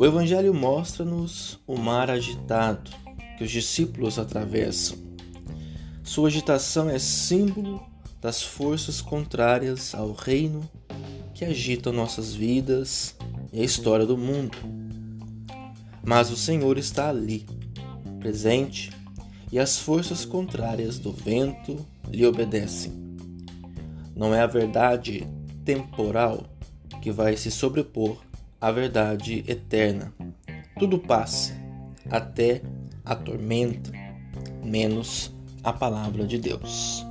O Evangelho mostra-nos o mar agitado que os discípulos atravessam. Sua agitação é símbolo das forças contrárias ao reino que agitam nossas vidas e a história do mundo. Mas o Senhor está ali, presente, e as forças contrárias do vento lhe obedecem. Não é a verdade temporal que vai se sobrepor à verdade eterna. Tudo passa, até a tormenta, menos a palavra de Deus.